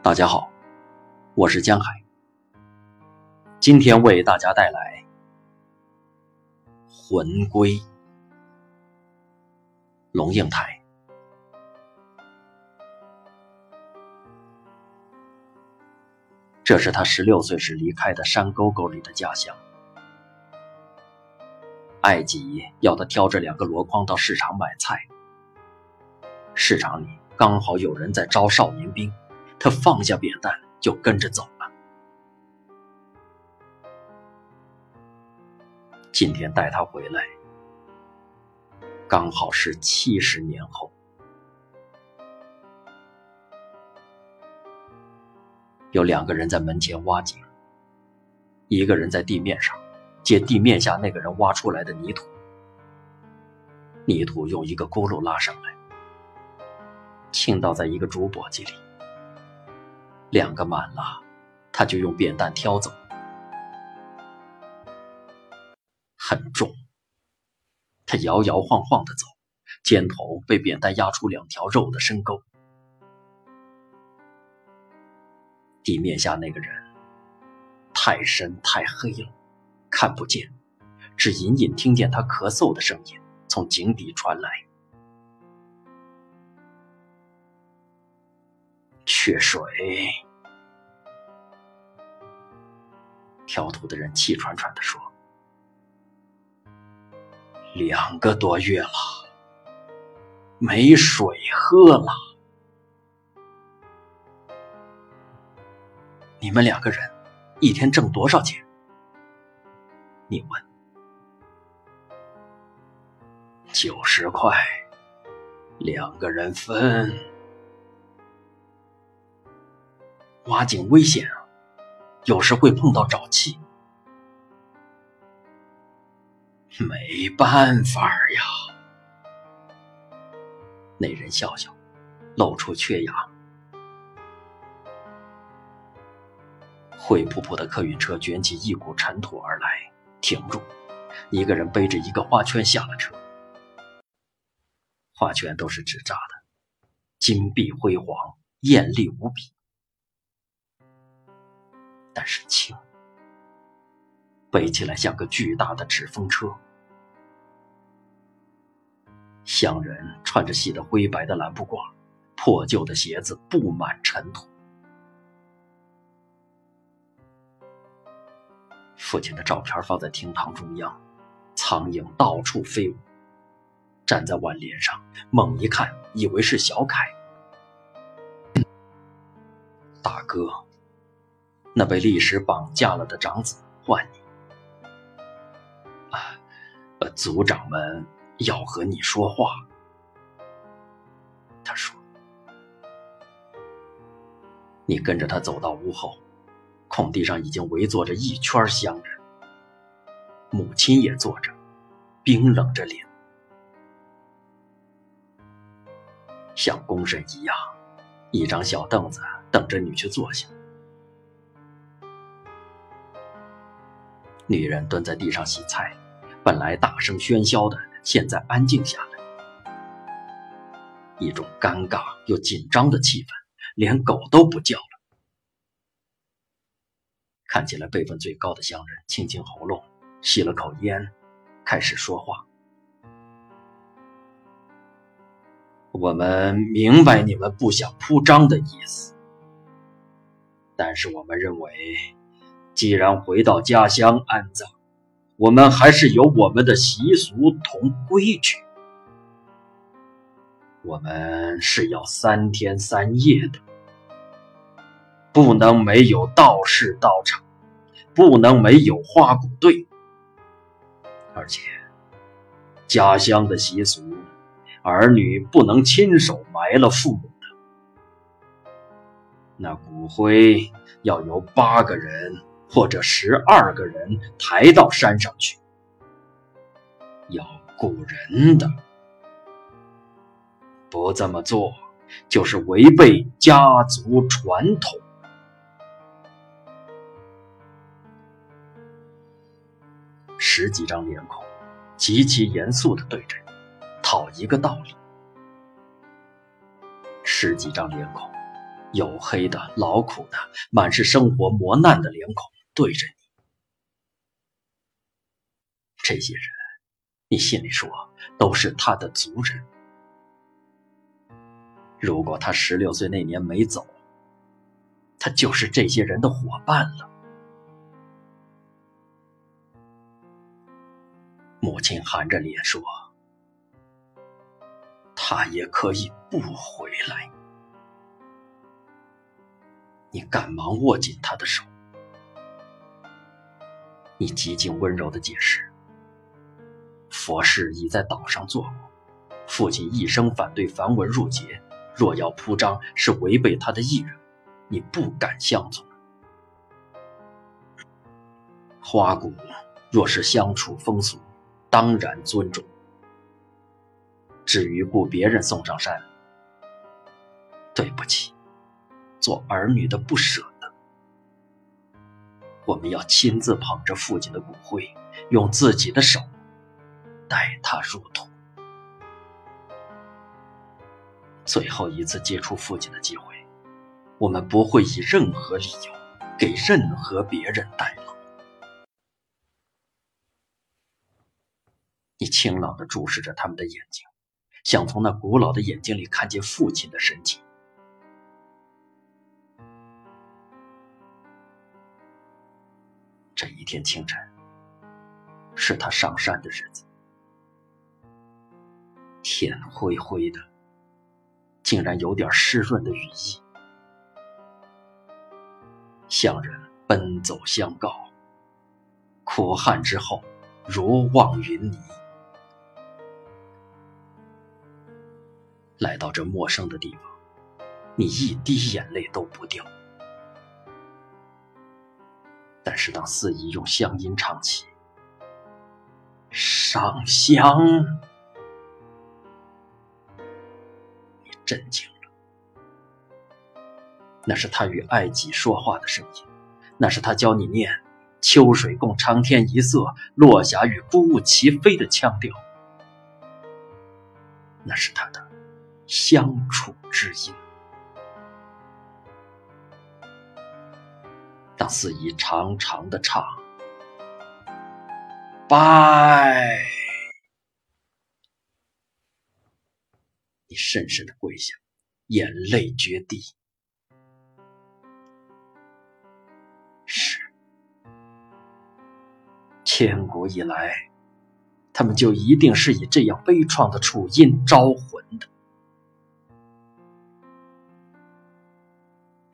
大家好，我是江海，今天为大家带来《魂归》。龙应台，这是他十六岁时离开的山沟沟里的家乡。艾吉要他挑着两个箩筐到市场买菜，市场里刚好有人在招少年兵。他放下扁担，就跟着走了。今天带他回来，刚好是七十年后。有两个人在门前挖井，一个人在地面上接地面下那个人挖出来的泥土，泥土用一个轱辘拉上来，倾倒在一个竹簸箕里。两个满了，他就用扁担挑走，很重。他摇摇晃晃的走，肩头被扁担压出两条肉的深沟。地面下那个人太深太黑了，看不见，只隐隐听见他咳嗽的声音从井底传来。缺水。挑土的人气喘喘地说：“两个多月了，没水喝了。你们两个人一天挣多少钱？”你问。九十块，两个人分。挖井危险啊，有时会碰到沼气。没办法呀。那人笑笑，露出缺牙。灰扑扑的客运车卷起一股尘土而来，停住。一个人背着一个花圈下了车。花圈都是纸扎的，金碧辉煌，艳丽无比。是轻，背起来像个巨大的纸风车。乡人穿着洗得灰白的蓝布褂，破旧的鞋子布满尘土。父亲的照片放在厅堂中央，苍蝇到处飞舞。站在挽联上，猛一看，以为是小凯。大哥。那被历史绑架了的长子换你，啊，族长们要和你说话。他说：“你跟着他走到屋后，空地上已经围坐着一圈乡人，母亲也坐着，冰冷着脸，像公审一样，一张小凳子等着你去坐下。”女人蹲在地上洗菜，本来大声喧嚣的，现在安静下来。一种尴尬又紧张的气氛，连狗都不叫了。看起来辈分最高的乡人清清喉咙，吸了口烟，开始说话：“我们明白你们不想铺张的意思，但是我们认为。”既然回到家乡安葬，我们还是有我们的习俗同规矩。我们是要三天三夜的，不能没有道士到场，不能没有花鼓队。而且，家乡的习俗，儿女不能亲手埋了父母的，那骨灰要由八个人。或者十二个人抬到山上去，要雇人的，不这么做就是违背家族传统。十几张脸孔，极其严肃的对着你，讨一个道理。十几张脸孔，黝黑的、劳苦的、满是生活磨难的脸孔对着你。这些人，你心里说都是他的族人。如果他十六岁那年没走，他就是这些人的伙伴了。母亲含着脸说：“他也可以不回来。”你赶忙握紧他的手，你极尽温柔的解释：“佛事已在岛上做过，父亲一生反对梵文入节，若要铺张，是违背他的意愿，你不敢相从。花鼓若是相处风俗。”当然尊重。至于雇别人送上山，对不起，做儿女的不舍。我们要亲自捧着父亲的骨灰，用自己的手带他入土。最后一次接触父亲的机会，我们不会以任何理由给任何别人代劳。你清朗地注视着他们的眼睛，想从那古老的眼睛里看见父亲的神情。这一天清晨，是他上山的日子，天灰灰的，竟然有点湿润的雨意。乡人奔走相告，苦旱之后如望云霓。来到这陌生的地方，你一滴眼泪都不掉。但是当司仪用乡音唱起“上香”，你震惊了。那是他与爱己说话的声音，那是他教你念“秋水共长天一色，落霞与孤鹜齐飞”的腔调，那是他的。相处之音。当司仪长长的唱“拜”，你深深的跪下，眼泪决堤。是，千古以来，他们就一定是以这样悲怆的楚音招魂的。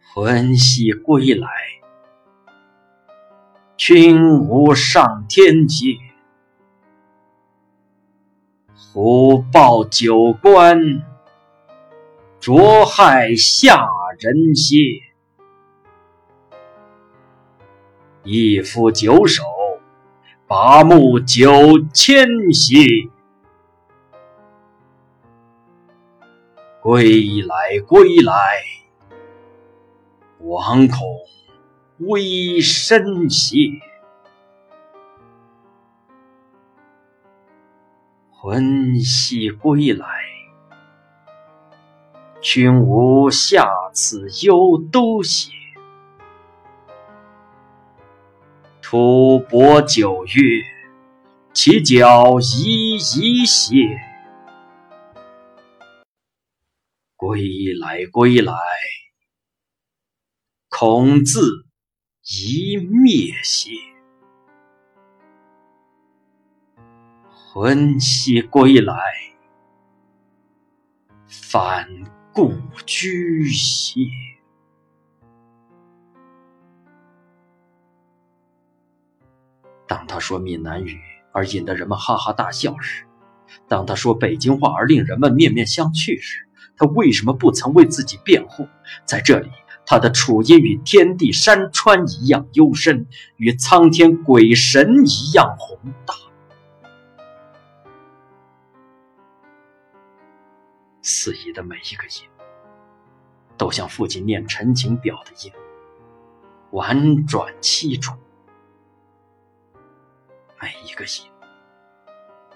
魂兮归来，君无上天界，虎豹九官，捉害下人歇。一夫九首，八目九千邪。归来，归来。惶恐微身歇，魂兮归来，君无下此忧都邪。吐蕃九月，其脚一一歇。归来，归来。孔自一灭邪，魂兮归来，返故居兮。当他说闽南语而引得人们哈哈大笑时，当他说北京话而令人们面面相觑时，他为什么不曾为自己辩护？在这里。他的处音与天地山川一样幽深，与苍天鬼神一样宏大。四姨的每一个音，都像父亲念陈情表的音，婉转凄楚；每一个音，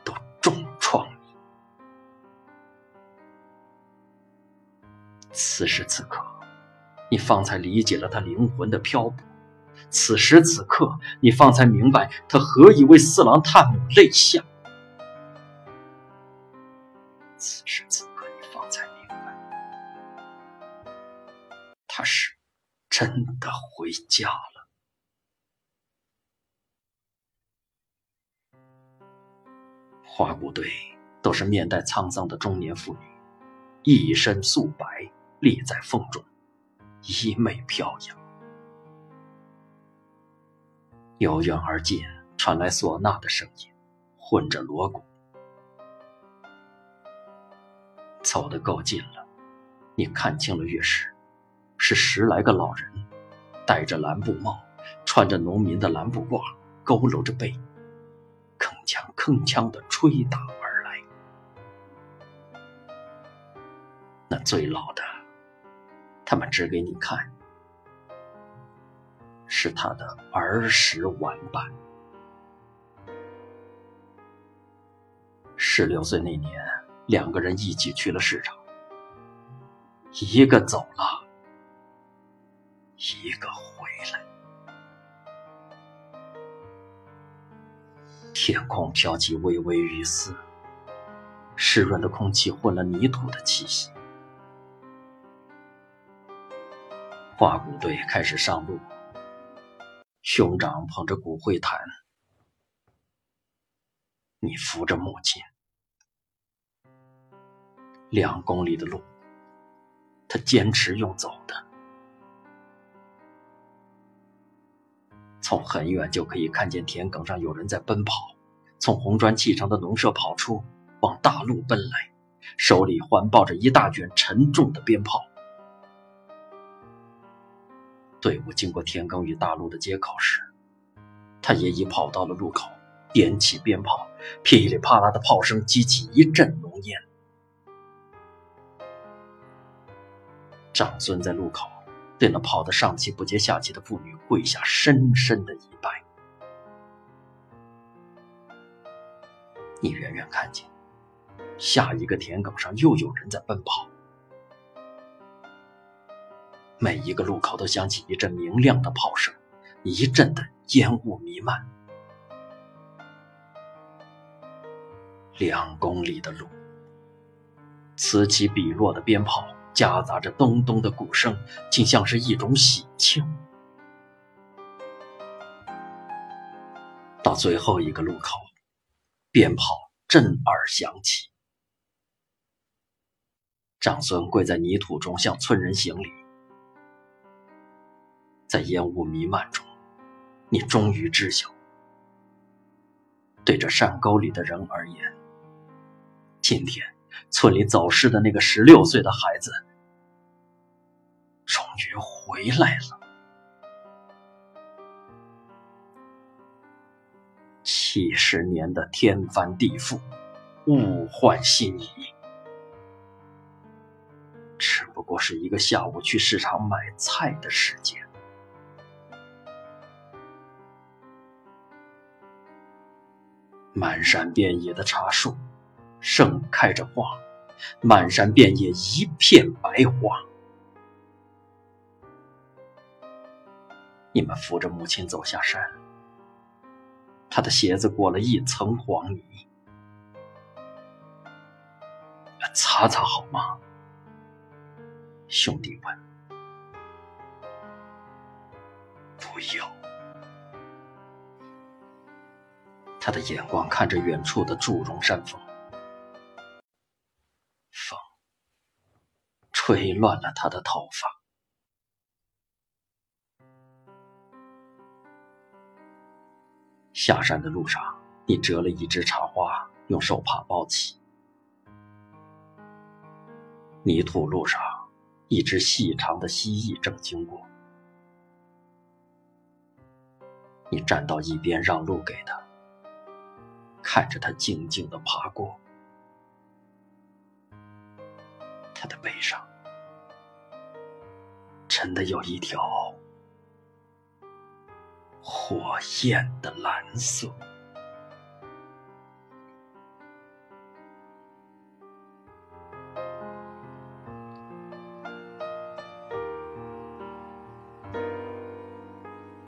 都重创你。此时此刻。你方才理解了他灵魂的漂泊。此时此刻，你方才明白他何以为四郎探母泪下。此时此刻，你方才明白，他是真的回家了。花鼓队都是面带沧桑的中年妇女，一身素白，立在风中，衣袂飘扬。由远而近传来唢呐的声音，混着锣鼓。走得够近了，你看清了乐师，是十来个老人，戴着蓝布帽，穿着农民的蓝布褂，佝偻着背，铿锵铿锵的吹打而来。那最老的，他们指给你看。是他的儿时玩伴。十六岁那年，两个人一起去了市场，一个走了，一个回来。天空飘起微微雨丝，湿润的空气混了泥土的气息。花鼓队开始上路。兄长捧着骨灰坛，你扶着母亲，两公里的路，他坚持用走的。从很远就可以看见田埂上有人在奔跑，从红砖砌成的农舍跑出，往大路奔来，手里环抱着一大卷沉重的鞭炮。队伍经过田埂与大路的接口时，他也已跑到了路口，点起鞭炮，噼里啪啦的炮声激起一阵浓烟。长孙在路口对那跑得上气不接下气的妇女跪下，深深的一拜。你远远看见，下一个田埂上又有人在奔跑。每一个路口都响起一阵明亮的炮声，一阵的烟雾弥漫。两公里的路，此起彼落的鞭炮夹杂着咚咚的鼓声，竟像是一种喜庆。到最后一个路口，鞭炮震耳响起，长孙跪在泥土中向村人行礼。在烟雾弥漫中，你终于知晓，对这山沟里的人而言，今天村里走失的那个十六岁的孩子，终于回来了。七十年的天翻地覆，物换星移，只不过是一个下午去市场买菜的时间。满山遍野的茶树，盛开着花，满山遍野一片白花。你们扶着母亲走下山，她的鞋子裹了一层黄泥，擦擦好吗？兄弟问。不要。他的眼光看着远处的祝融山峰，风吹乱了他的头发。下山的路上，你折了一枝茶花，用手帕包起。泥土路上，一只细长的蜥蜴正经过，你站到一边让路给他。看着他静静的爬过，他的背上真的有一条火焰的蓝色。